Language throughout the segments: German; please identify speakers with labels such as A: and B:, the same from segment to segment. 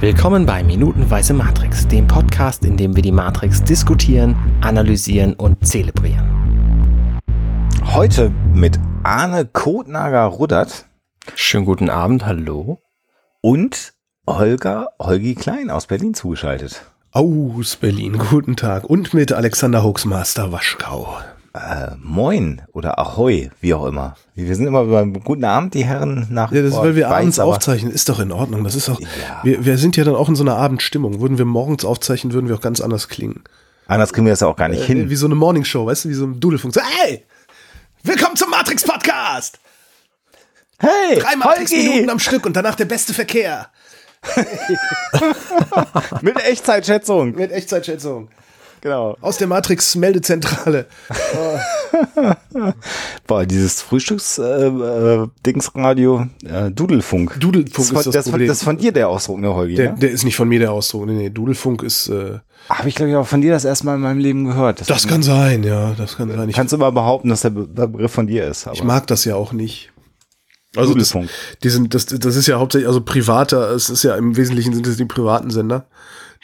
A: Willkommen bei Minutenweise Matrix, dem Podcast, in dem wir die Matrix diskutieren, analysieren und zelebrieren.
B: Heute mit Arne Kotnager-Ruddert.
A: Schönen guten Abend, hallo.
B: Und Holger Holgi Klein aus Berlin zugeschaltet.
C: Aus Berlin, guten Tag. Und mit Alexander Hoaxmaster Waschkau.
B: Äh, moin oder Ahoi, wie auch immer. Wir sind immer beim guten Abend, die Herren nach.
C: Ja, das ist, weil wir abends aufzeichnen, ist doch in Ordnung. Das ist auch. Ja. Wir, wir sind ja dann auch in so einer Abendstimmung. Würden wir morgens aufzeichnen, würden wir auch ganz anders klingen.
B: Anders kriegen wir das ja auch gar nicht äh, hin.
C: Wie so eine Morningshow, weißt du, wie so ein Dudelfunk. So, hey! Willkommen zum Matrix Podcast!
B: Hey!
C: Drei Matrix-Minuten am Stück und danach der beste Verkehr.
B: Mit Echtzeitschätzung.
C: Mit Echtzeitschätzung.
B: Genau.
C: Aus der Matrix-Meldezentrale.
B: Boah, dieses Frühstücks-Dingsradio, äh, äh, Dudelfunk.
C: Dudelfunk das ist
B: von, das, das Problem. das ist von dir der Ausdruck, ne, Holgi?
C: Der, ne? der ist nicht von mir der Ausdruck. Nee, nee, Dudelfunk ist. Äh,
B: Habe ich, glaube ich, auch von dir das erste Mal in meinem Leben gehört.
C: Das, das kann sein, ja, das kann sein.
B: Ich kannst du immer behaupten, dass der, der Begriff von dir ist.
C: ich mag das ja auch nicht. Also das, die sind, das, das ist ja hauptsächlich, also privater, es ist ja im Wesentlichen sind es die privaten Sender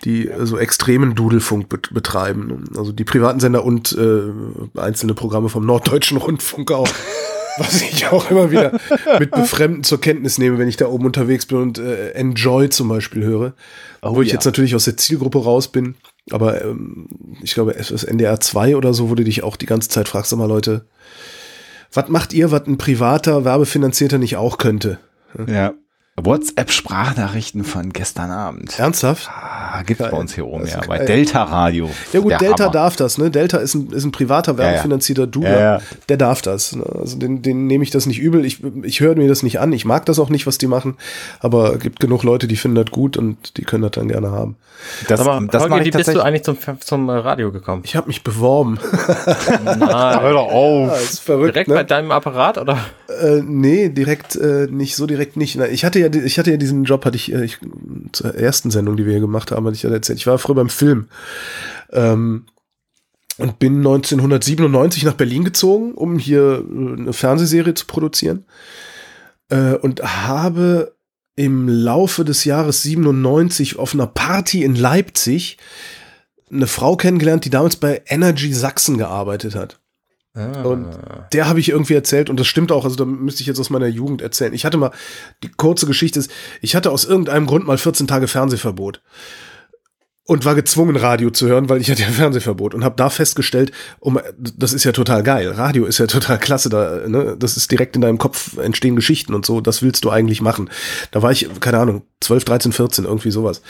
C: die äh, so extremen Dudelfunk bet betreiben. Also die privaten Sender und äh, einzelne Programme vom Norddeutschen Rundfunk auch. Was ich auch immer wieder mit Befremden zur Kenntnis nehme, wenn ich da oben unterwegs bin und äh, Enjoy zum Beispiel höre. Oh, wo ich ja. jetzt natürlich aus der Zielgruppe raus bin. Aber ähm, ich glaube, es ist NDR 2 oder so, wo du dich auch die ganze Zeit fragst, sag mal Leute, was macht ihr, was ein privater, werbefinanzierter nicht auch könnte?
B: Ja. WhatsApp-Sprachnachrichten von gestern Abend.
C: Ernsthaft?
B: Ah, gibt's bei uns hier oben, ja. Bei Delta Radio.
C: Ja gut, Delta Hammer. darf das, ne? Delta ist ein, ist ein privater, werbefinanzierter ja, Duder. Ja, ja. Der darf das. Ne? Also den, den nehme ich das nicht übel. Ich, ich höre mir das nicht an. Ich mag das auch nicht, was die machen. Aber gibt genug Leute, die finden das gut und die können das dann gerne haben.
A: Das, aber das Holger, wie bist du eigentlich zum, zum Radio gekommen?
C: Ich habe mich beworben.
B: Nein. Hör doch auf.
C: Ja, ist verrückt,
A: direkt ne? bei deinem Apparat, oder?
C: Äh, nee, direkt äh, nicht, so direkt nicht. Ich hatte ja, ich hatte ja diesen Job, hatte ich, äh, ich zur ersten Sendung, die wir hier gemacht haben, hatte ich ja erzählt. Ich war früher beim Film. Ähm, und bin 1997 nach Berlin gezogen, um hier äh, eine Fernsehserie zu produzieren. Äh, und habe im Laufe des Jahres 97 auf einer Party in Leipzig eine Frau kennengelernt, die damals bei Energy Sachsen gearbeitet hat. Ah. Und der habe ich irgendwie erzählt und das stimmt auch, also da müsste ich jetzt aus meiner Jugend erzählen. Ich hatte mal, die kurze Geschichte ist, ich hatte aus irgendeinem Grund mal 14 Tage Fernsehverbot und war gezwungen, Radio zu hören, weil ich hatte ja Fernsehverbot und habe da festgestellt, um, das ist ja total geil. Radio ist ja total klasse, da, ne? das ist direkt in deinem Kopf entstehen Geschichten und so, das willst du eigentlich machen. Da war ich, keine Ahnung, 12, 13, 14, irgendwie sowas.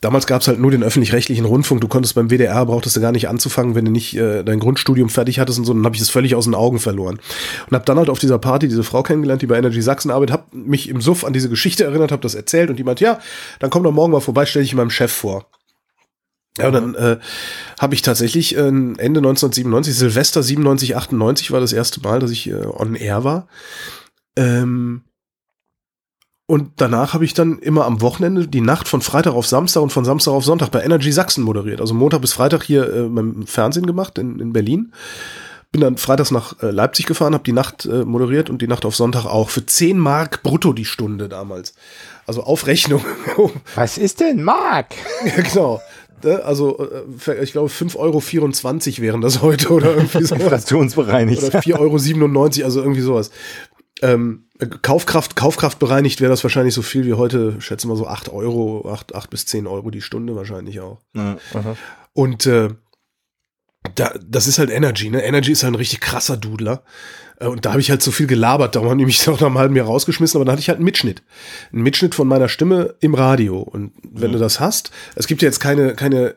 C: Damals gab's halt nur den öffentlich-rechtlichen Rundfunk, du konntest beim WDR, brauchtest du gar nicht anzufangen, wenn du nicht äh, dein Grundstudium fertig hattest und so, dann habe ich es völlig aus den Augen verloren. Und habe dann halt auf dieser Party diese Frau kennengelernt, die bei Energy Sachsen arbeitet, habe mich im Suff an diese Geschichte erinnert, habe das erzählt und die meint, ja, dann komm doch morgen mal vorbei, stell dich meinem Chef vor. Ja, und dann äh, habe ich tatsächlich äh, Ende 1997, Silvester 97, 98 war das erste Mal, dass ich äh, on air war. Ähm, und danach habe ich dann immer am Wochenende die Nacht von Freitag auf Samstag und von Samstag auf Sonntag bei Energy Sachsen moderiert. Also Montag bis Freitag hier äh, beim Fernsehen gemacht in, in Berlin. Bin dann freitags nach äh, Leipzig gefahren, habe die Nacht äh, moderiert und die Nacht auf Sonntag auch für 10 Mark brutto die Stunde damals. Also auf Rechnung.
B: Was ist denn Mark?
C: ja, genau. Ne? Also äh, ich glaube 5,24 Euro wären das heute oder irgendwie so.
B: Inflationsbereinigt.
C: Oder 4,97 Euro, also irgendwie sowas. Ähm, Kaufkraft, Kaufkraft bereinigt wäre das wahrscheinlich so viel wie heute, schätze mal so 8 Euro, 8, 8 bis 10 Euro die Stunde wahrscheinlich auch. Mhm. Und äh, da, das ist halt Energy, ne? Energy ist halt ein richtig krasser Dudler. Äh, und da habe ich halt so viel gelabert, darum haben die mich auch nach einem halben Jahr rausgeschmissen, aber dann hatte ich halt einen Mitschnitt. Einen Mitschnitt von meiner Stimme im Radio. Und wenn mhm. du das hast, es gibt ja jetzt keine, keine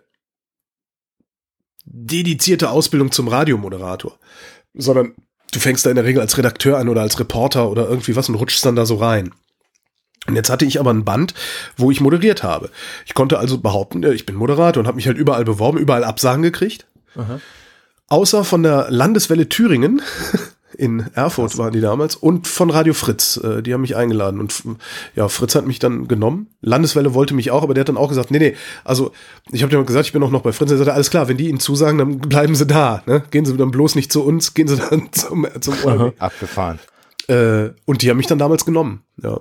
C: dedizierte Ausbildung zum Radiomoderator, sondern du fängst da in der Regel als Redakteur an oder als Reporter oder irgendwie was und rutschst dann da so rein. Und jetzt hatte ich aber ein Band, wo ich moderiert habe. Ich konnte also behaupten, ich bin Moderator und habe mich halt überall beworben, überall Absagen gekriegt. Aha. Außer von der Landeswelle Thüringen. In Erfurt Krass. waren die damals und von Radio Fritz. Äh, die haben mich eingeladen und ja, Fritz hat mich dann genommen. Landeswelle wollte mich auch, aber der hat dann auch gesagt, nee, nee, also ich habe dir gesagt, ich bin auch noch bei Fritz. Er sagte, alles klar, wenn die Ihnen zusagen, dann bleiben Sie da. Ne? Gehen Sie dann bloß nicht zu uns, gehen Sie dann zum, zum
B: Euro. Abgefahren.
C: Äh, und die haben mich dann damals genommen, ja.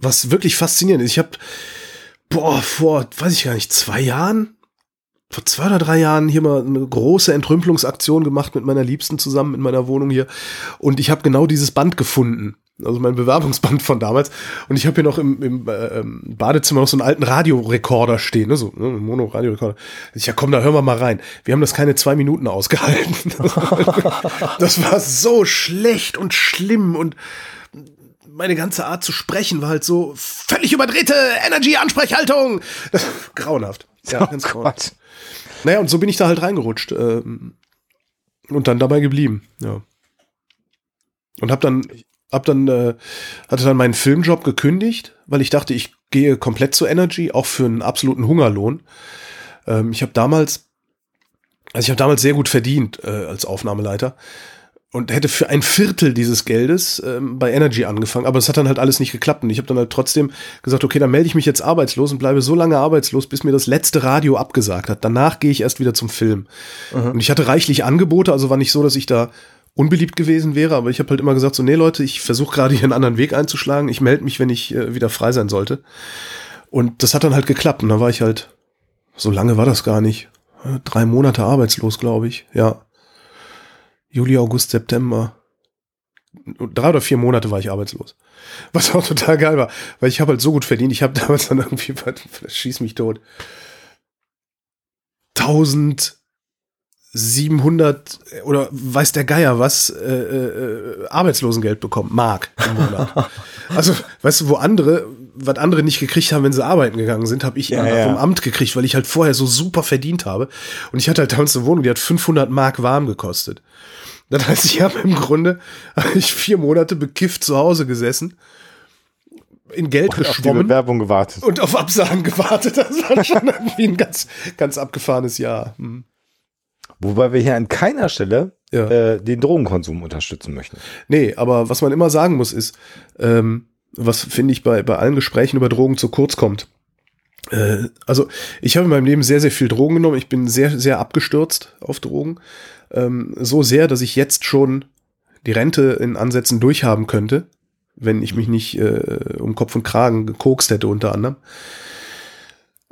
C: was wirklich faszinierend ist. Ich habe, boah, vor, weiß ich gar nicht, zwei Jahren, vor zwei oder drei Jahren hier mal eine große Entrümpelungsaktion gemacht mit meiner Liebsten zusammen in meiner Wohnung hier. Und ich habe genau dieses Band gefunden. Also mein Bewerbungsband von damals. Und ich habe hier noch im, im äh, Badezimmer noch so einen alten Radiorekorder stehen, ne? so ne? Mono-Radiorekorder. Ich ja komm, da hören wir mal rein. Wir haben das keine zwei Minuten ausgehalten. das war so schlecht und schlimm und meine ganze Art zu sprechen war halt so völlig überdrehte Energy-Ansprechhaltung. Grauenhaft. Ja, oh ganz grauenhaft. Naja, und so bin ich da halt reingerutscht. Ähm, und dann dabei geblieben, ja. Und hab dann, hab dann, äh, hatte dann meinen Filmjob gekündigt, weil ich dachte, ich gehe komplett zu Energy, auch für einen absoluten Hungerlohn. Ähm, ich habe damals, also ich habe damals sehr gut verdient äh, als Aufnahmeleiter und hätte für ein Viertel dieses Geldes ähm, bei Energy angefangen, aber es hat dann halt alles nicht geklappt und ich habe dann halt trotzdem gesagt, okay, dann melde ich mich jetzt arbeitslos und bleibe so lange arbeitslos, bis mir das letzte Radio abgesagt hat. Danach gehe ich erst wieder zum Film. Mhm. Und ich hatte reichlich Angebote, also war nicht so, dass ich da unbeliebt gewesen wäre, aber ich habe halt immer gesagt, so, nee Leute, ich versuche gerade hier einen anderen Weg einzuschlagen, ich melde mich, wenn ich äh, wieder frei sein sollte. Und das hat dann halt geklappt und dann war ich halt, so lange war das gar nicht, drei Monate arbeitslos, glaube ich, ja. Juli, August, September. Drei oder vier Monate war ich arbeitslos. Was auch total geil war, weil ich habe halt so gut verdient. Ich habe damals dann irgendwie, schieß mich tot, 1700 oder weiß der Geier was, äh, äh, Arbeitslosengeld bekommen, Mark im Monat. also, weißt du, wo andere, was andere nicht gekriegt haben, wenn sie arbeiten gegangen sind, habe ich ja, ja. vom Amt gekriegt, weil ich halt vorher so super verdient habe. Und ich hatte halt damals eine Wohnung, die hat 500 Mark warm gekostet. Das heißt, ich habe im Grunde hab ich vier Monate bekifft zu Hause gesessen, in Geld und geschwommen. Auf die
B: Bewerbung gewartet.
C: Und auf Absagen gewartet. Das war schon irgendwie ein ganz, ganz abgefahrenes Jahr. Hm.
B: Wobei wir hier an keiner Stelle ja. äh, den Drogenkonsum unterstützen möchten.
C: Nee, aber was man immer sagen muss, ist, ähm, was finde ich bei, bei allen Gesprächen über Drogen zu kurz kommt. Äh, also, ich habe in meinem Leben sehr, sehr viel Drogen genommen. Ich bin sehr, sehr abgestürzt auf Drogen ähm, so sehr, dass ich jetzt schon die Rente in Ansätzen durchhaben könnte, wenn ich mich nicht äh, um Kopf und Kragen gekokst hätte unter anderem.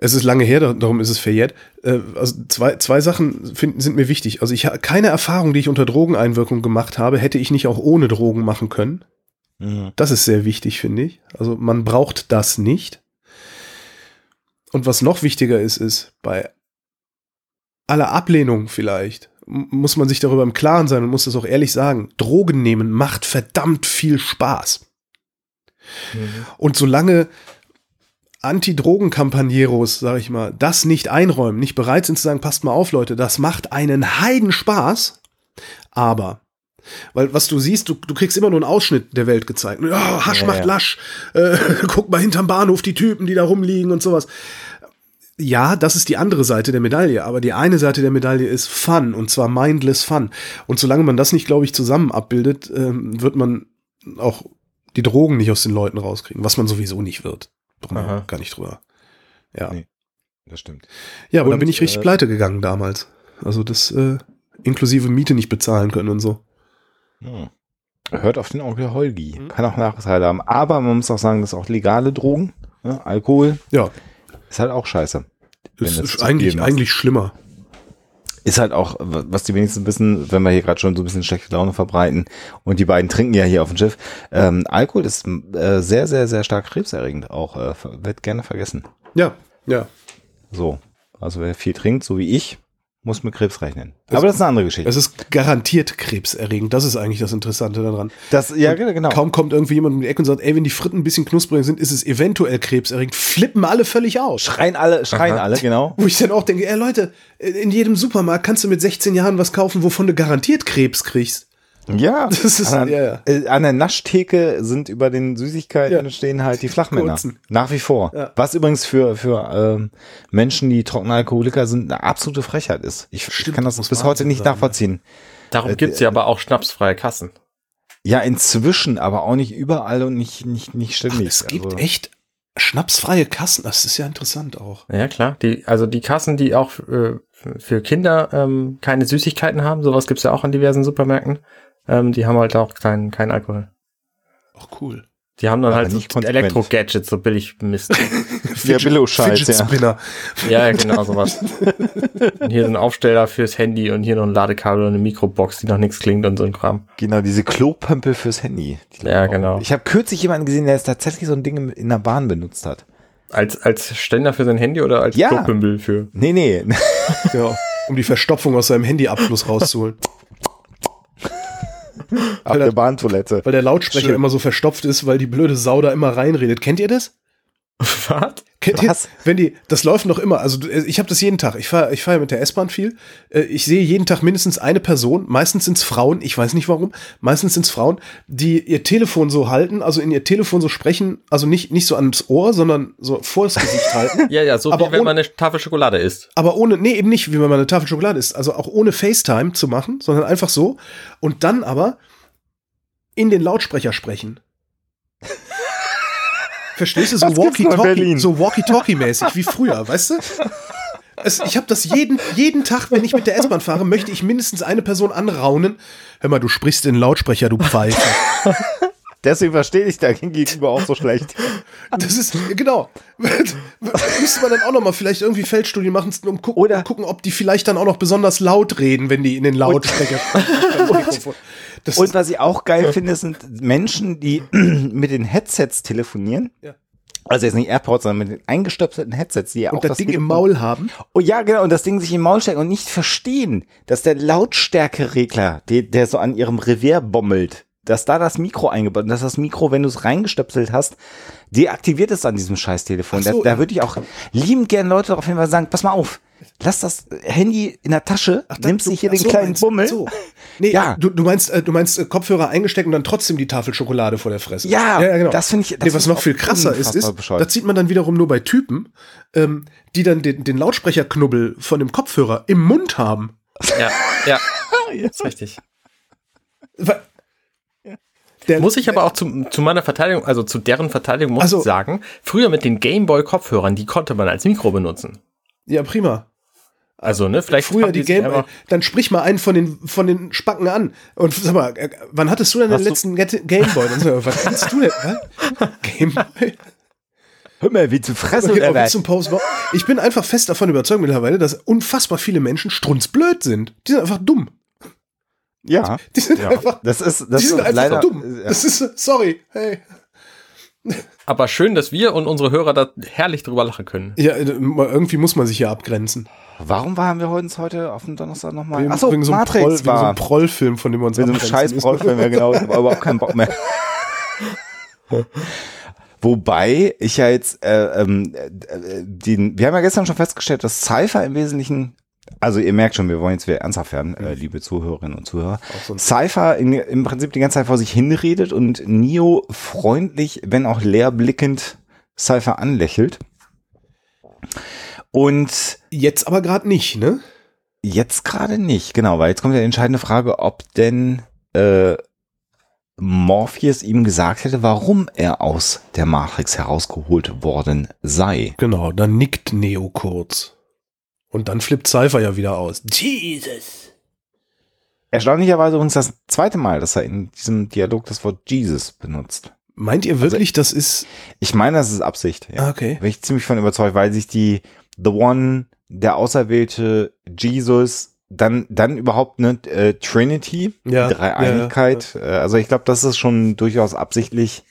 C: Es ist lange her, darum ist es verjährt. Äh, also zwei, zwei Sachen finden, sind mir wichtig. Also ich keine Erfahrung, die ich unter Drogeneinwirkung gemacht habe, hätte ich nicht auch ohne Drogen machen können. Mhm. Das ist sehr wichtig, finde ich. Also man braucht das nicht. Und was noch wichtiger ist, ist bei aller Ablehnung vielleicht muss man sich darüber im Klaren sein und muss das auch ehrlich sagen. Drogen nehmen macht verdammt viel Spaß. Mhm. Und solange Anti-Drogen-Kampagneros, sag ich mal, das nicht einräumen, nicht bereit sind zu sagen, passt mal auf, Leute, das macht einen Heidenspaß, aber weil was du siehst, du, du kriegst immer nur einen Ausschnitt der Welt gezeigt. Oh, Hasch ja, macht ja. Lasch. Äh, guck mal hinterm Bahnhof die Typen, die da rumliegen und sowas ja, das ist die andere Seite der Medaille, aber die eine Seite der Medaille ist Fun und zwar mindless Fun. Und solange man das nicht, glaube ich, zusammen abbildet, ähm, wird man auch die Drogen nicht aus den Leuten rauskriegen, was man sowieso nicht wird. Brauchen gar nicht drüber. Ja. Nee,
B: das stimmt.
C: Ja, aber und, da bin ich richtig äh, pleite gegangen damals. Also das äh, inklusive Miete nicht bezahlen können und so.
B: Hm. Hört auf den Onkel Holgi. Hm. Kann auch Nachteile haben. Aber man muss auch sagen, das ist auch legale Drogen. Ne? Alkohol.
C: Ja.
B: Ist halt auch scheiße.
C: Ist, ist eigentlich, eigentlich schlimmer.
B: Ist halt auch, was die wenigsten wissen, wenn wir hier gerade schon so ein bisschen schlechte Laune verbreiten und die beiden trinken ja hier auf dem Schiff. Ähm, Alkohol ist äh, sehr, sehr, sehr stark krebserregend. Auch äh, wird gerne vergessen.
C: Ja, ja.
B: So. Also wer viel trinkt, so wie ich, muss mit Krebs rechnen. Es, Aber das ist eine andere Geschichte.
C: Es ist garantiert krebserregend. Das ist eigentlich das Interessante daran.
B: Das, ja, und genau.
C: Kaum kommt irgendwie jemand um die Ecke und sagt, ey, wenn die Fritten ein bisschen knuspriger sind, ist es eventuell krebserregend. Flippen alle völlig aus.
B: Schreien alle, schreien Aha. alle, genau.
C: Wo ich dann auch denke, ey Leute, in jedem Supermarkt kannst du mit 16 Jahren was kaufen, wovon du garantiert Krebs kriegst.
B: Ja, das ist, an, ja, ja. Äh, an der Naschtheke sind über den Süßigkeiten ja. stehen halt die Flachmänner. Kurzen. Nach wie vor. Ja. Was übrigens für, für ähm, Menschen, die trockene Alkoholiker sind, eine absolute Frechheit ist. Ich, ich kann das bis heute nicht sein, nachvollziehen.
A: Darum äh, gibt's ja aber auch schnapsfreie Kassen.
B: Ja, inzwischen, aber auch nicht überall und nicht, nicht, nicht ständig. Ach,
C: es gibt also. echt schnapsfreie Kassen. Das ist ja interessant auch.
A: Ja, klar. Die, also die Kassen, die auch äh, für Kinder ähm, keine Süßigkeiten haben, sowas gibt's ja auch an diversen Supermärkten. Ähm, die haben halt auch keinen kein Alkohol.
C: Ach cool.
A: Die haben dann Aber halt so Elektro-Gadgets, so billig Mist.
B: Der Billo-Scheiß, ja.
A: Spinner. Ja, genau, sowas. und hier so ein Aufsteller fürs Handy und hier noch ein Ladekabel und eine Mikrobox, die noch nichts klingt und so ein Kram.
B: Genau, diese Klopömpel fürs Handy.
A: Ja, genau.
B: Ich habe kürzlich jemanden gesehen, der jetzt tatsächlich so ein Ding in der Bahn benutzt hat.
A: Als, als Ständer für sein Handy oder als
B: ja.
A: Klopömpel für?
B: Nee, nee.
C: ja, um die Verstopfung aus seinem Handyabfluss rauszuholen.
B: Auf der Bahntoilette.
C: Weil der Lautsprecher Schön. immer so verstopft ist, weil die blöde Sau da immer reinredet. Kennt ihr das?
A: Was?
C: Kennt Was? Ihr, wenn die, das läuft noch immer. Also ich habe das jeden Tag. Ich fahre ich fahr mit der S-Bahn viel. Äh, ich sehe jeden Tag mindestens eine Person. Meistens sind es Frauen. Ich weiß nicht warum. Meistens sind es Frauen, die ihr Telefon so halten, also in ihr Telefon so sprechen. Also nicht, nicht so ans Ohr, sondern so vor das Gesicht halten.
A: ja, ja, so
C: aber
A: wie wenn man eine Tafel Schokolade isst.
C: Aber ohne, nee, eben nicht, wie wenn man eine Tafel Schokolade isst. Also auch ohne FaceTime zu machen, sondern einfach so. Und dann aber in den Lautsprecher sprechen. Verstehst du? So Walkie-Talkie, so Walkie-Talkie-mäßig wie früher, weißt du? Es, ich habe das jeden, jeden Tag, wenn ich mit der S-Bahn fahre, möchte ich mindestens eine Person anraunen. Hör mal, du sprichst in den Lautsprecher, du Pfeife.
B: Deswegen verstehe ich da gegenüber auch so schlecht.
C: Das ist, genau. Müsste man dann auch noch mal vielleicht irgendwie Feldstudien machen, um, gu Oder gucken, ob die vielleicht dann auch noch besonders laut reden, wenn die in den Lautsprecher.
B: Das und was ich auch geil finde, sind Menschen, die mit den Headsets telefonieren. Ja. Also jetzt nicht AirPods, sondern mit den eingestöpselten Headsets, die ja
C: und auch das, das Ding Telefon im Maul haben.
B: Oh ja, genau, und das Ding sich im Maul stecken und nicht verstehen, dass der Lautstärkeregler, der, der so an ihrem Revier bommelt, dass da das Mikro eingebaut ist, dass das Mikro, wenn du es reingestöpselt hast, deaktiviert ist an diesem Scheißtelefon. So, da, da würde ich auch liebend gerne Leute darauf hinweisen, sagen, pass mal auf, lass das Handy in der Tasche, ach, nimmst dich hier den so, kleinen Bummel. So.
C: Nee, ja. du, du meinst, äh, du meinst äh, Kopfhörer eingesteckt und dann trotzdem die Tafel Schokolade vor der Fresse.
B: Ja, ja genau. das finde ich.
C: Das nee, was noch viel krasser ist, ist, das sieht man dann wiederum nur bei Typen, ähm, die dann den, den Lautsprecherknubbel von dem Kopfhörer im Mund haben.
A: Ja, ja, ist richtig. Der, muss ich aber auch zu, zu meiner Verteidigung, also zu deren Verteidigung muss also, ich sagen, früher mit den Gameboy-Kopfhörern, die konnte man als Mikro benutzen.
C: Ja, prima.
A: Also, ne, vielleicht
C: früher die Game, dann sprich mal einen von den von den Spacken an und sag mal, äh, wann hattest du denn den letzten Gameboy? was kannst du denn?
B: Gameboy? Hör mal, wie zu fressen okay, oder
C: zum Ich bin einfach fest davon überzeugt mittlerweile, dass unfassbar viele Menschen strunzblöd sind. Die sind einfach dumm.
B: Ja.
C: Die sind
B: ja.
C: einfach,
B: das ist, das
C: die sind einfach leider, dumm. Ja. Das ist, sorry, hey.
A: Aber schön, dass wir und unsere Hörer da herrlich drüber lachen können.
C: Ja, äh, irgendwie muss man sich ja abgrenzen.
B: Warum waren wir uns heute auf dem Donnerstag nochmal?
C: Wegen, Achso, wegen so Matrix Proll, war. Wegen so einem Prollfilm, von dem wir uns
B: Wegen so einem scheiß Prollfilm, ja genau. Ich habe überhaupt keinen Bock mehr. Wobei ich ja jetzt, äh, ähm, äh, den, wir haben ja gestern schon festgestellt, dass Cypher im Wesentlichen also ihr merkt schon, wir wollen jetzt wieder ernsthaft werden, äh, mhm. liebe Zuhörerinnen und Zuhörer. So Cypher in, im Prinzip die ganze Zeit vor sich hinredet und Neo freundlich, wenn auch leerblickend Cypher anlächelt. Und
C: jetzt aber gerade nicht, ne?
B: Jetzt gerade nicht, genau, weil jetzt kommt ja die entscheidende Frage, ob denn äh, Morpheus ihm gesagt hätte, warum er aus der Matrix herausgeholt worden sei.
C: Genau, dann nickt Neo kurz. Und dann flippt Cypher ja wieder aus. Jesus.
B: Erstaunlicherweise uns das zweite Mal, dass er in diesem Dialog das Wort Jesus benutzt.
C: Meint ihr wirklich, also, das ist.
B: Ich meine, das ist Absicht.
C: Ja. Ah, okay.
B: Bin ich ziemlich von überzeugt, weil sich die The One, der auserwählte Jesus, dann, dann überhaupt eine äh, Trinity, ja, die Dreieinigkeit. Ja, ja. Äh, also ich glaube, das ist schon durchaus absichtlich.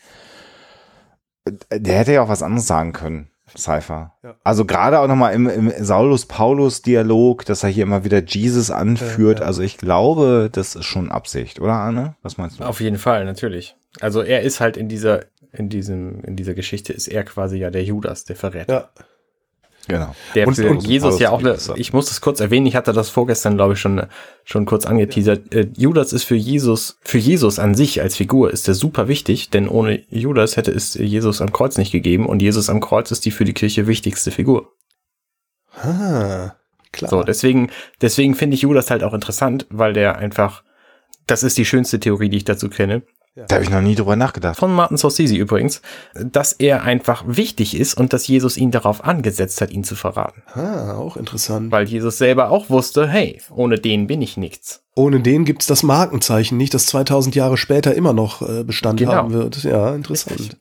B: Äh, der hätte ja auch was anderes sagen können. Cypher. Ja. Also gerade auch nochmal im, im Saulus-Paulus-Dialog, dass er hier immer wieder Jesus anführt. Ja, ja. Also ich glaube, das ist schon Absicht, oder Arne? Was meinst du?
A: Auf jeden Fall, natürlich. Also er ist halt in dieser, in diesem, in dieser Geschichte ist er quasi ja der Judas, der Verräter. Ja.
B: Genau.
A: Der und, und Jesus ja auch, eine, ich muss das kurz erwähnen, ich hatte das vorgestern, glaube ich, schon, schon kurz angeteasert. Ja. Äh, Judas ist für Jesus, für Jesus an sich als Figur ist er super wichtig, denn ohne Judas hätte es Jesus am Kreuz nicht gegeben und Jesus am Kreuz ist die für die Kirche wichtigste Figur.
C: Ah, klar.
A: So, deswegen, deswegen finde ich Judas halt auch interessant, weil der einfach, das ist die schönste Theorie, die ich dazu kenne.
B: Ja. Da habe ich noch nie drüber nachgedacht.
A: Von Martin Scorsese übrigens, dass er einfach wichtig ist und dass Jesus ihn darauf angesetzt hat, ihn zu verraten.
C: Ah, auch interessant.
A: Weil Jesus selber auch wusste, hey, ohne den bin ich nichts.
C: Ohne den gibt's das Markenzeichen nicht, das 2000 Jahre später immer noch äh, Bestand genau. haben wird. Ja, interessant.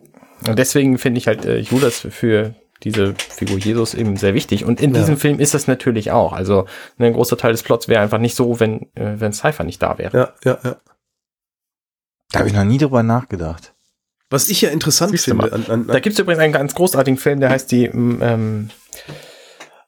A: Und deswegen finde ich halt äh, Judas für diese Figur Jesus eben sehr wichtig. Und in ja. diesem Film ist das natürlich auch. Also ein großer Teil des Plots wäre einfach nicht so, wenn, äh, wenn Cypher nicht da wäre.
C: Ja, ja, ja.
B: Da habe ich noch nie drüber nachgedacht.
C: Was ich ja interessant Siehst finde.
A: An, an, an da gibt es übrigens einen ganz großartigen Film, der heißt die, ähm,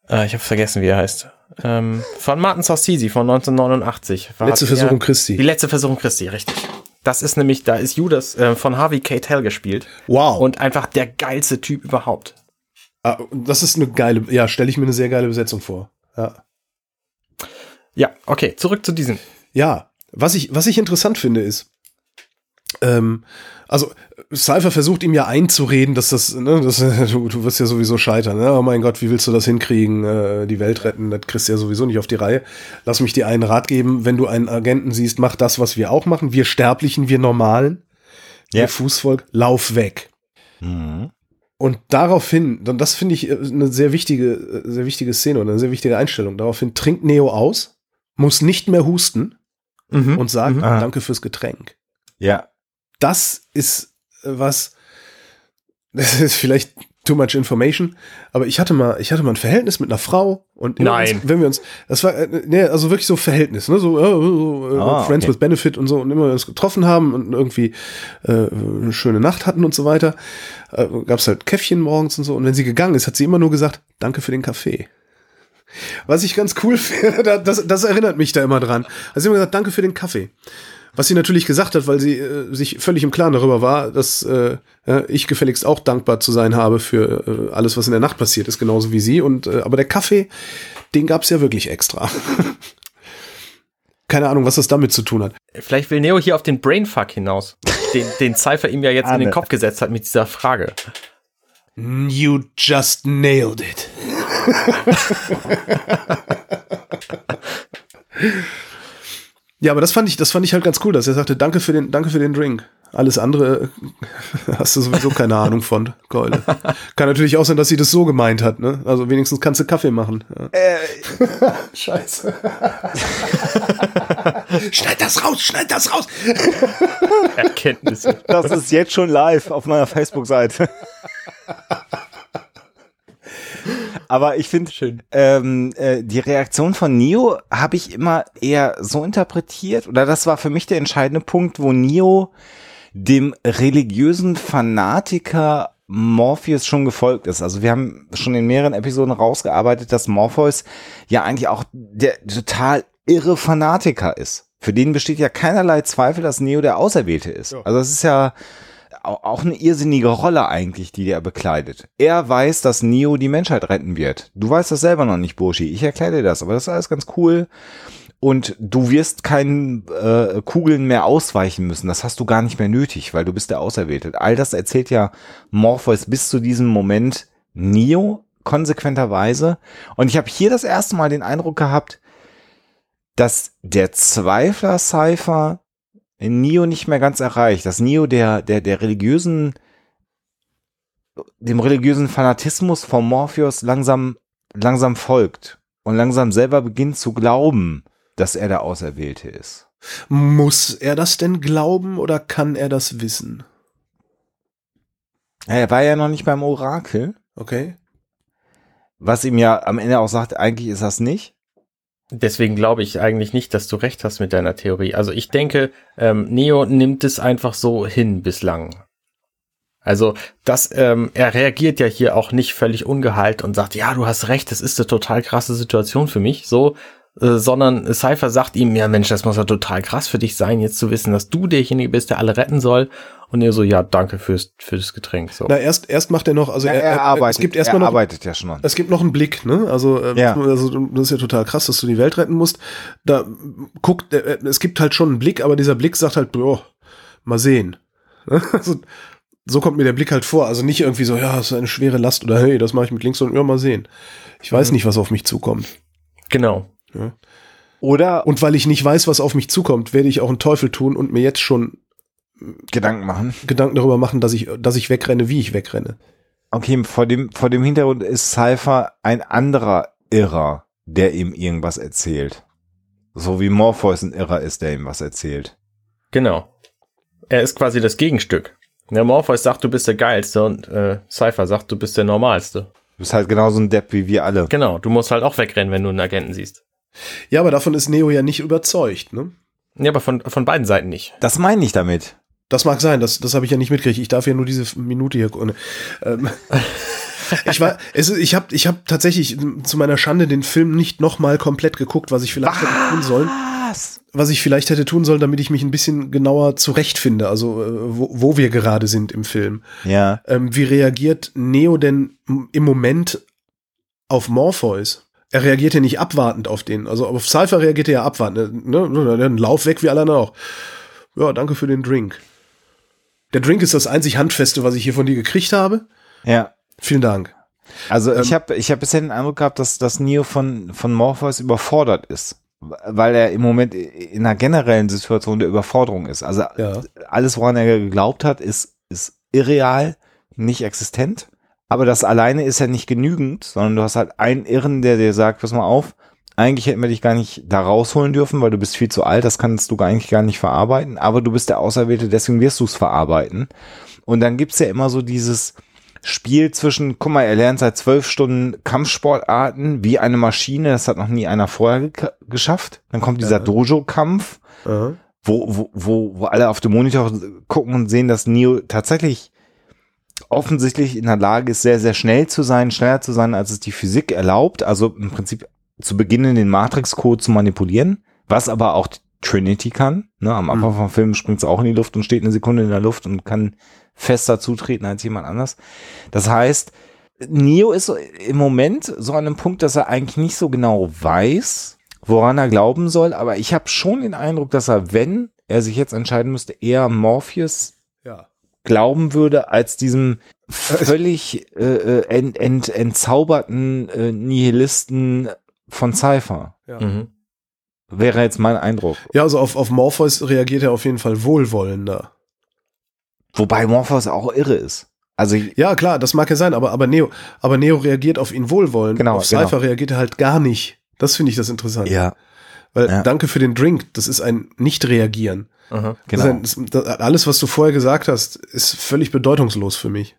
A: äh, ich habe vergessen, wie er heißt. Ähm, von Martin Scorsese von 1989.
C: letzte Versuchung Christi.
A: Die letzte Versuchung Christi, richtig. Das ist nämlich, da ist Judas äh, von Harvey Keitel gespielt.
C: Wow.
A: Und einfach der geilste Typ überhaupt.
C: Ah, das ist eine geile, ja, stelle ich mir eine sehr geile Besetzung vor. Ja.
A: Ja, okay, zurück zu diesem.
C: Ja, was ich, was ich interessant finde ist, ähm, also Cypher versucht ihm ja einzureden, dass das, ne, das, du, du wirst ja sowieso scheitern. Ne? Oh mein Gott, wie willst du das hinkriegen? Äh, die Welt retten, das kriegst du ja sowieso nicht auf die Reihe. Lass mich dir einen Rat geben, wenn du einen Agenten siehst, mach das, was wir auch machen. Wir Sterblichen, wir Normalen, ja. wir Fußvolk, lauf weg. Mhm. Und daraufhin, das finde ich äh, eine sehr wichtige, äh, sehr wichtige Szene und eine sehr wichtige Einstellung. Daraufhin trinkt Neo aus, muss nicht mehr husten mhm. und sagt, mhm. danke fürs Getränk.
B: Ja.
C: Das ist äh, was, das ist vielleicht too much information, aber ich hatte mal, ich hatte mal ein Verhältnis mit einer Frau und
A: Nein.
C: Uns, wenn wir uns, das war, ne, also wirklich so Verhältnis, ne, so, uh, uh, ah, Friends okay. with Benefit und so und immer wir uns getroffen haben und irgendwie äh, eine schöne Nacht hatten und so weiter, äh, gab's halt Käffchen morgens und so und wenn sie gegangen ist, hat sie immer nur gesagt, danke für den Kaffee. Was ich ganz cool finde, das, das erinnert mich da immer dran. Also sie immer gesagt, danke für den Kaffee. Was sie natürlich gesagt hat, weil sie äh, sich völlig im Klaren darüber war, dass äh, ich gefälligst auch dankbar zu sein habe für äh, alles, was in der Nacht passiert ist, genauso wie sie. Und äh, aber der Kaffee, den gab's ja wirklich extra. Keine Ahnung, was das damit zu tun hat.
A: Vielleicht will Neo hier auf den Brainfuck hinaus, den, den Cypher ihm ja jetzt in den Kopf gesetzt hat mit dieser Frage.
C: You just nailed it. Ja, aber das fand ich, das fand ich halt ganz cool, dass er sagte, danke für den, danke für den Drink. Alles andere hast du sowieso keine Ahnung von, Keule. Kann natürlich auch sein, dass sie das so gemeint hat, ne? Also wenigstens kannst du Kaffee machen. Ja. Äh, Scheiße. schneid das raus, schneid das raus.
B: Erkenntnisse. Das ist jetzt schon live auf meiner Facebook-Seite. Aber ich finde, ähm, äh, die Reaktion von Neo habe ich immer eher so interpretiert, oder das war für mich der entscheidende Punkt, wo Neo dem religiösen Fanatiker Morpheus schon gefolgt ist. Also wir haben schon in mehreren Episoden rausgearbeitet, dass Morpheus ja eigentlich auch der total irre Fanatiker ist. Für den besteht ja keinerlei Zweifel, dass Neo der Auserwählte ist. Ja. Also es ist ja auch eine irrsinnige Rolle eigentlich, die der bekleidet. Er weiß, dass Neo die Menschheit retten wird. Du weißt das selber noch nicht, Burshi. Ich erkläre dir das, aber das ist alles ganz cool. Und du wirst keinen äh, Kugeln mehr ausweichen müssen. Das hast du gar nicht mehr nötig, weil du bist der Auserwählte. All das erzählt ja Morpheus bis zu diesem Moment Neo konsequenterweise. Und ich habe hier das erste Mal den Eindruck gehabt, dass der Zweifler Cypher Neo nicht mehr ganz erreicht. Dass Neo der, der, der religiösen, dem religiösen Fanatismus von Morpheus langsam, langsam folgt und langsam selber beginnt zu glauben, dass er der Auserwählte ist.
C: Muss er das denn glauben oder kann er das wissen?
B: Er war ja noch nicht beim Orakel.
C: Okay.
B: Was ihm ja am Ende auch sagt, eigentlich ist das nicht.
A: Deswegen glaube ich eigentlich nicht, dass du recht hast mit deiner Theorie. Also ich denke, ähm, Neo nimmt es einfach so hin bislang. Also, das, ähm, er reagiert ja hier auch nicht völlig ungeheilt und sagt, ja, du hast recht, das ist eine total krasse Situation für mich, so, äh, sondern Cypher sagt ihm, ja Mensch, das muss ja total krass für dich sein, jetzt zu wissen, dass du derjenige bist, der alle retten soll und er so, ja, danke fürs, für das Getränk. So.
C: Na, erst, erst macht er noch, also ja, er, er, arbeitet, es gibt erstmal noch,
B: arbeitet ja schon.
C: Es gibt noch einen Blick, ne? Also, äh, ja. also, das ist ja total krass, dass du die Welt retten musst. Da guckt, äh, es gibt halt schon einen Blick, aber dieser Blick sagt halt, boah, mal sehen. also, so kommt mir der Blick halt vor. Also nicht irgendwie so, ja, das ist eine schwere Last oder hey, das mache ich mit links, sondern ja, mal sehen. Ich weiß mhm. nicht, was auf mich zukommt.
A: Genau.
C: Ja. Oder. Und weil ich nicht weiß, was auf mich zukommt, werde ich auch einen Teufel tun und mir jetzt schon
B: Gedanken machen.
C: Gedanken darüber machen, dass ich, dass ich wegrenne, wie ich wegrenne.
B: Okay, vor dem, vor dem Hintergrund ist Cypher ein anderer Irrer, der ihm irgendwas erzählt. So wie Morpheus ein Irrer ist, der ihm was erzählt.
A: Genau. Er ist quasi das Gegenstück. Der Morpheus sagt, du bist der Geilste und äh, Cypher sagt, du bist der Normalste.
B: Du bist halt genauso ein Depp wie wir alle.
A: Genau, du musst halt auch wegrennen, wenn du einen Agenten siehst.
C: Ja, aber davon ist Neo ja nicht überzeugt, ne?
A: Ja, aber von, von beiden Seiten nicht.
B: Das meine ich damit.
C: Das mag sein, das, das habe ich ja nicht mitgekriegt. Ich darf ja nur diese Minute hier. Ähm, ich war, es, ich habe ich hab tatsächlich zu meiner Schande den Film nicht nochmal komplett geguckt, was ich vielleicht was? hätte tun sollen. Was ich vielleicht hätte tun sollen, damit ich mich ein bisschen genauer zurechtfinde, also äh, wo, wo wir gerade sind im Film.
B: Ja.
C: Ähm, wie reagiert Neo denn im Moment auf Morpheus? Er reagiert ja nicht abwartend auf den. Also auf Cypher reagiert er ja abwartend. Ne? ne? Lauf weg wie alle anderen auch. Ja, danke für den Drink. Der Drink ist das einzig Handfeste, was ich hier von dir gekriegt habe.
B: Ja.
C: Vielen Dank.
B: Also ähm, ich habe ich hab bisher den Eindruck gehabt, dass das Neo von, von Morpheus überfordert ist. Weil er im Moment in einer generellen Situation der Überforderung ist. Also ja. alles, woran er geglaubt hat, ist, ist irreal, nicht existent. Aber das alleine ist ja nicht genügend, sondern du hast halt einen Irren, der dir sagt, pass mal auf, eigentlich hätten wir dich gar nicht da rausholen dürfen, weil du bist viel zu alt, das kannst du eigentlich gar nicht verarbeiten, aber du bist der Auserwählte, deswegen wirst du es verarbeiten. Und dann gibt's ja immer so dieses Spiel zwischen, guck mal, er lernt seit zwölf Stunden Kampfsportarten wie eine Maschine, das hat noch nie einer vorher ge geschafft. Dann kommt dieser ja. Dojo-Kampf, wo, wo, wo, wo alle auf dem Monitor gucken und sehen, dass Neo tatsächlich offensichtlich in der Lage ist, sehr, sehr schnell zu sein, schneller zu sein, als es die Physik erlaubt. Also im Prinzip zu beginnen, den Matrix-Code zu manipulieren, was aber auch Trinity kann. Ne, am Anfang mhm. vom Film springt sie auch in die Luft und steht eine Sekunde in der Luft und kann fester zutreten als jemand anders. Das heißt, Neo ist im Moment so an einem Punkt, dass er eigentlich nicht so genau weiß, woran er glauben soll, aber ich habe schon den Eindruck, dass er, wenn er sich jetzt entscheiden müsste, eher Morpheus ja. Glauben würde, als diesem völlig äh, äh ent, ent, entzauberten äh, Nihilisten von Cypher. Ja. Mhm. Wäre jetzt mein Eindruck.
C: Ja, also auf, auf Morpheus reagiert er auf jeden Fall wohlwollender.
B: Wobei Morpheus auch irre ist. Also
C: ja, klar, das mag ja sein, aber, aber Neo, aber Neo reagiert auf ihn wohlwollend.
B: Genau.
C: Auf Cypher genau. reagiert er halt gar nicht. Das finde ich das interessant.
B: Ja.
C: Weil ja. danke für den Drink, das ist ein Nicht-Reagieren.
B: Genau.
C: Das ein, das, alles, was du vorher gesagt hast, ist völlig bedeutungslos für mich.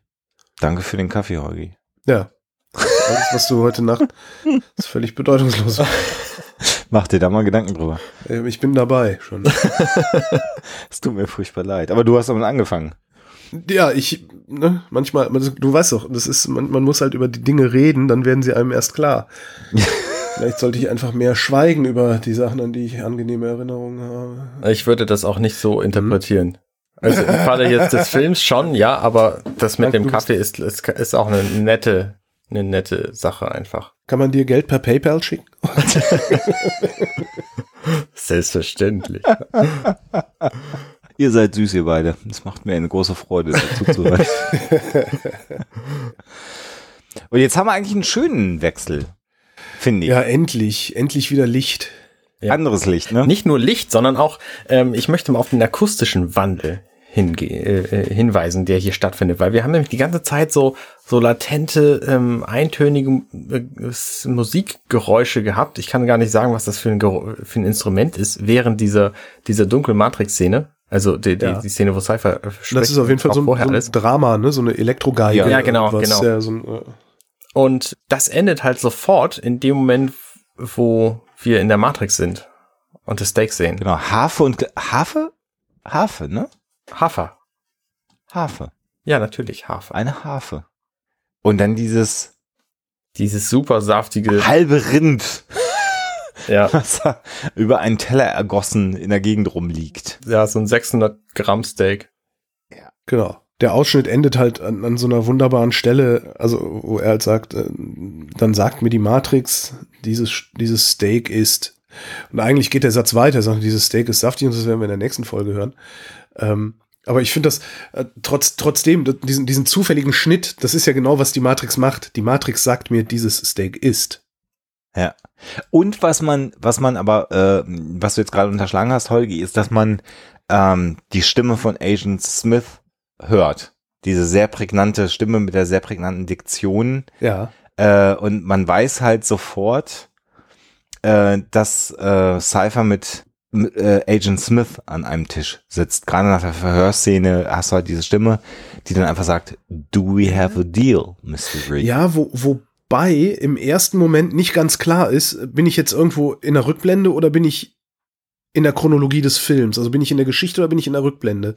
B: Danke für den Kaffee, Holgi.
C: Ja. Alles, was du heute Nacht, ist völlig bedeutungslos.
B: Mach dir da mal Gedanken drüber.
C: Ich bin dabei schon.
B: Es tut mir furchtbar leid. Aber du hast damit angefangen.
C: Ja, ich, ne, manchmal, du weißt doch, das ist, man, man muss halt über die Dinge reden, dann werden sie einem erst klar. Vielleicht sollte ich einfach mehr schweigen über die Sachen, an die ich angenehme Erinnerungen habe.
A: Ich würde das auch nicht so interpretieren. Also im Falle jetzt des Films schon, ja, aber das mit dem Kaffee ist, ist, ist auch eine nette eine nette Sache einfach.
C: Kann man dir Geld per PayPal schicken?
A: Selbstverständlich.
B: ihr seid süß, ihr beide. Es macht mir eine große Freude, dazu zu hören. Und jetzt haben wir eigentlich einen schönen Wechsel, finde ich.
C: Ja, endlich. Endlich wieder Licht.
B: Ja. Anderes Licht, ne?
A: Nicht nur Licht, sondern auch, ähm, ich möchte mal auf den akustischen Wandel hinge äh, äh, hinweisen, der hier stattfindet, weil wir haben nämlich die ganze Zeit so so latente ähm, eintönige äh, Musikgeräusche gehabt. Ich kann gar nicht sagen, was das für ein, für ein Instrument ist während dieser dieser dunklen Matrix-Szene. Also die, die, ja. die Szene, wo Cypher
C: spricht. Das ist auf jeden Fall so ein, so ein Drama, ne? So eine Elektrogeige.
A: Ja, ja genau, genau. Ja so ein, äh und das endet halt sofort in dem Moment, wo wir in der Matrix sind und das Steak sehen.
B: Genau, Harfe und Harfe? Harfe, ne?
A: Hafer.
B: Hafer.
A: Ja, natürlich, Hafer.
B: Eine Hafer. Und dann dieses
A: dieses super saftige
B: halbe Rind.
A: ja.
B: Was über einen Teller ergossen in der Gegend rumliegt.
A: Ja, so ein 600 Gramm Steak.
C: Ja. Genau. Der Ausschnitt endet halt an, an so einer wunderbaren Stelle, also wo er halt sagt, äh, dann sagt mir die Matrix, dieses, dieses Steak ist. Und eigentlich geht der Satz weiter, sagt, dieses Steak ist saftig und das werden wir in der nächsten Folge hören. Ähm, aber ich finde das äh, trotz, trotzdem, diesen, diesen zufälligen Schnitt, das ist ja genau, was die Matrix macht. Die Matrix sagt mir, dieses Steak ist.
B: Ja. Und was man, was man aber, äh, was du jetzt gerade unterschlagen hast, Holgi, ist, dass man ähm, die Stimme von Agent Smith hört. Diese sehr prägnante Stimme mit der sehr prägnanten Diktion.
C: Ja.
B: Äh, und man weiß halt sofort, äh, dass äh, Cypher mit äh, Agent Smith an einem Tisch sitzt. Gerade nach der Verhörszene hast du halt diese Stimme, die dann einfach sagt, do we have a deal, Mr. Green?
C: Ja, wo, wobei im ersten Moment nicht ganz klar ist, bin ich jetzt irgendwo in der Rückblende oder bin ich in der Chronologie des Films? Also bin ich in der Geschichte oder bin ich in der Rückblende?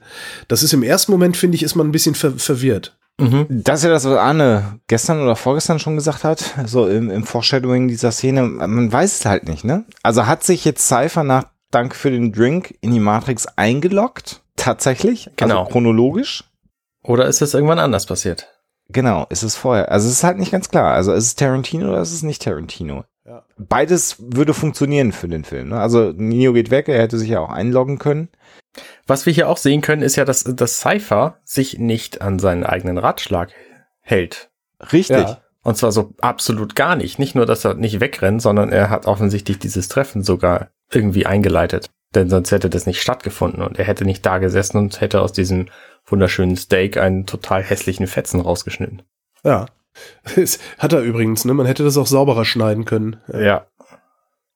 C: Das ist im ersten Moment, finde ich, ist man ein bisschen ver verwirrt.
B: Mhm. Das ist ja das, was Arne gestern oder vorgestern schon gesagt hat, so im, im Foreshadowing dieser Szene. Man weiß es halt nicht, ne? Also hat sich jetzt Cypher nach Danke für den Drink in die Matrix eingeloggt? Tatsächlich? Also
A: genau.
B: Also chronologisch?
A: Oder ist es irgendwann anders passiert?
B: Genau, ist es vorher. Also es ist halt nicht ganz klar. Also ist es Tarantino oder ist es nicht Tarantino? Ja. Beides würde funktionieren für den Film. Ne? Also Neo geht weg, er hätte sich ja auch einloggen können.
A: Was wir hier auch sehen können, ist ja, dass das Cypher sich nicht an seinen eigenen Ratschlag hält.
B: Richtig. Ja.
A: Und zwar so absolut gar nicht. Nicht nur, dass er nicht wegrennt, sondern er hat offensichtlich dieses Treffen sogar irgendwie eingeleitet. Denn sonst hätte das nicht stattgefunden und er hätte nicht da gesessen und hätte aus diesem wunderschönen Steak einen total hässlichen Fetzen rausgeschnitten.
C: Ja. Hat er übrigens, ne? Man hätte das auch sauberer schneiden können.
A: Ja.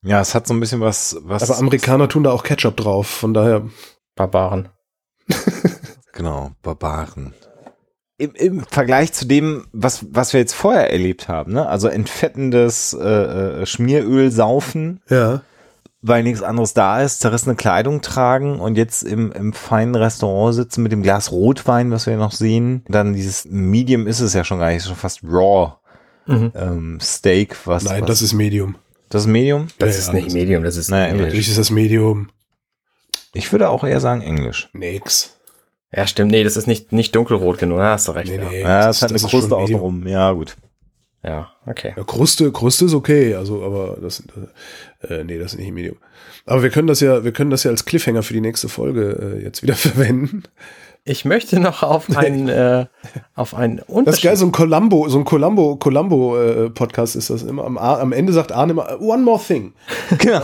B: Ja, es hat so ein bisschen was, was.
C: Aber Amerikaner tun da auch Ketchup drauf, von daher.
A: Barbaren.
B: genau, Barbaren. Im, Im, Vergleich zu dem, was, was wir jetzt vorher erlebt haben, ne? Also entfettendes äh, äh Schmieröl saufen.
C: Ja
B: weil nichts anderes da ist, zerrissene Kleidung tragen und jetzt im, im feinen Restaurant sitzen mit dem Glas Rotwein, was wir noch sehen. Dann dieses Medium ist es ja schon gar nicht, schon fast Raw mhm. ähm, Steak. Was,
C: Nein,
B: was,
C: das ist Medium.
B: Das ist Medium?
A: Das ja, ist ja, nicht Medium, das ist
C: naja, Englisch. Natürlich ist das Medium.
B: Ich würde auch eher sagen Englisch.
C: Nix.
A: Ja, stimmt. Nee, das ist nicht, nicht dunkelrot genug. Da hast du recht.
B: Nee, nee, ja, das, das hat eine Kruste außenrum. Ja, gut.
A: Ja, okay.
C: Ja, Kruste, Kruste ist okay, also, aber das, äh, nee, das ist nicht Medium. Aber wir können das ja, wir können das ja als Cliffhanger für die nächste Folge äh, jetzt wieder verwenden.
A: Ich möchte noch auf einen, äh, auf einen
C: Unterschied. Das ist geil, so ein Columbo, so ein Columbo, Columbo äh, Podcast ist das immer. Am, am Ende sagt Arne immer, one more thing.
B: Genau.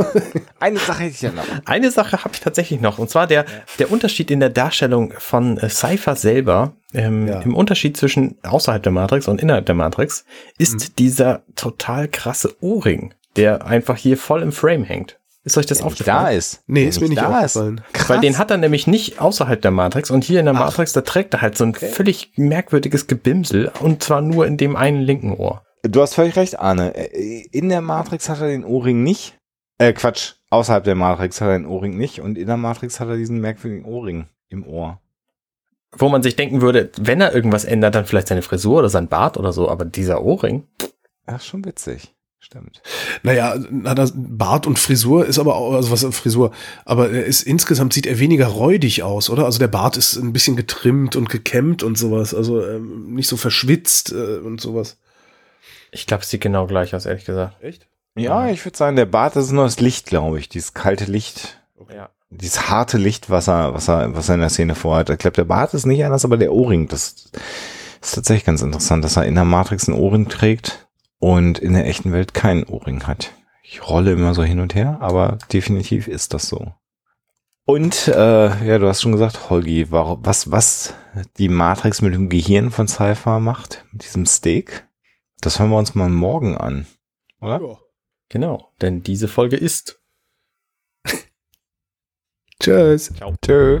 B: Eine Sache hätte ich ja noch.
A: Eine Sache habe ich tatsächlich noch. Und zwar der, der Unterschied in der Darstellung von äh, Cypher selber, ähm, ja. im Unterschied zwischen außerhalb der Matrix und innerhalb der Matrix, ist mhm. dieser total krasse Ohrring, der einfach hier voll im Frame hängt. Ist euch das
B: der
A: aufgefallen?
B: Da ist.
C: Nee, ist mir nicht da aufgefallen.
A: Krass. Weil den hat er nämlich nicht außerhalb der Matrix und hier in der Ach. Matrix, da trägt er halt so ein okay. völlig merkwürdiges Gebimsel und zwar nur in dem einen linken Ohr.
B: Du hast völlig recht, Arne. Äh, in der Matrix hat er den Ohrring nicht. Äh, Quatsch. Außerhalb der Matrix hat er den Ohrring nicht und in der Matrix hat er diesen merkwürdigen Ohrring im Ohr.
A: Wo man sich denken würde, wenn er irgendwas ändert, dann vielleicht seine Frisur oder sein Bart oder so, aber dieser Ohrring.
B: Ach, schon witzig. Stimmt.
C: Naja, hat er Bart und Frisur ist aber auch, also was Frisur, aber er ist insgesamt sieht er weniger räudig aus, oder? Also der Bart ist ein bisschen getrimmt und gekämmt und sowas, also ähm, nicht so verschwitzt äh, und sowas.
A: Ich glaube, es sieht genau gleich aus, ehrlich gesagt.
C: Echt?
B: Ja, ich würde sagen, der Bart das ist nur das Licht, glaube ich, dieses kalte Licht. Okay. Ja. Dieses harte Licht, was er, was er, was er in der Szene vorhat. Ich glaube, der Bart ist nicht anders, aber der Ohrring, das ist tatsächlich ganz interessant, dass er in der Matrix einen Ohrring trägt und in der echten Welt keinen Ohrring hat. Ich rolle immer so hin und her, aber definitiv ist das so. Und äh, ja, du hast schon gesagt, Holgi, was, was die Matrix mit dem Gehirn von Cypher macht, mit diesem Steak, das hören wir uns mal morgen an, oder? Ja.
A: Genau, denn diese Folge ist.
C: Tschüss.
A: Ciao. Tschö.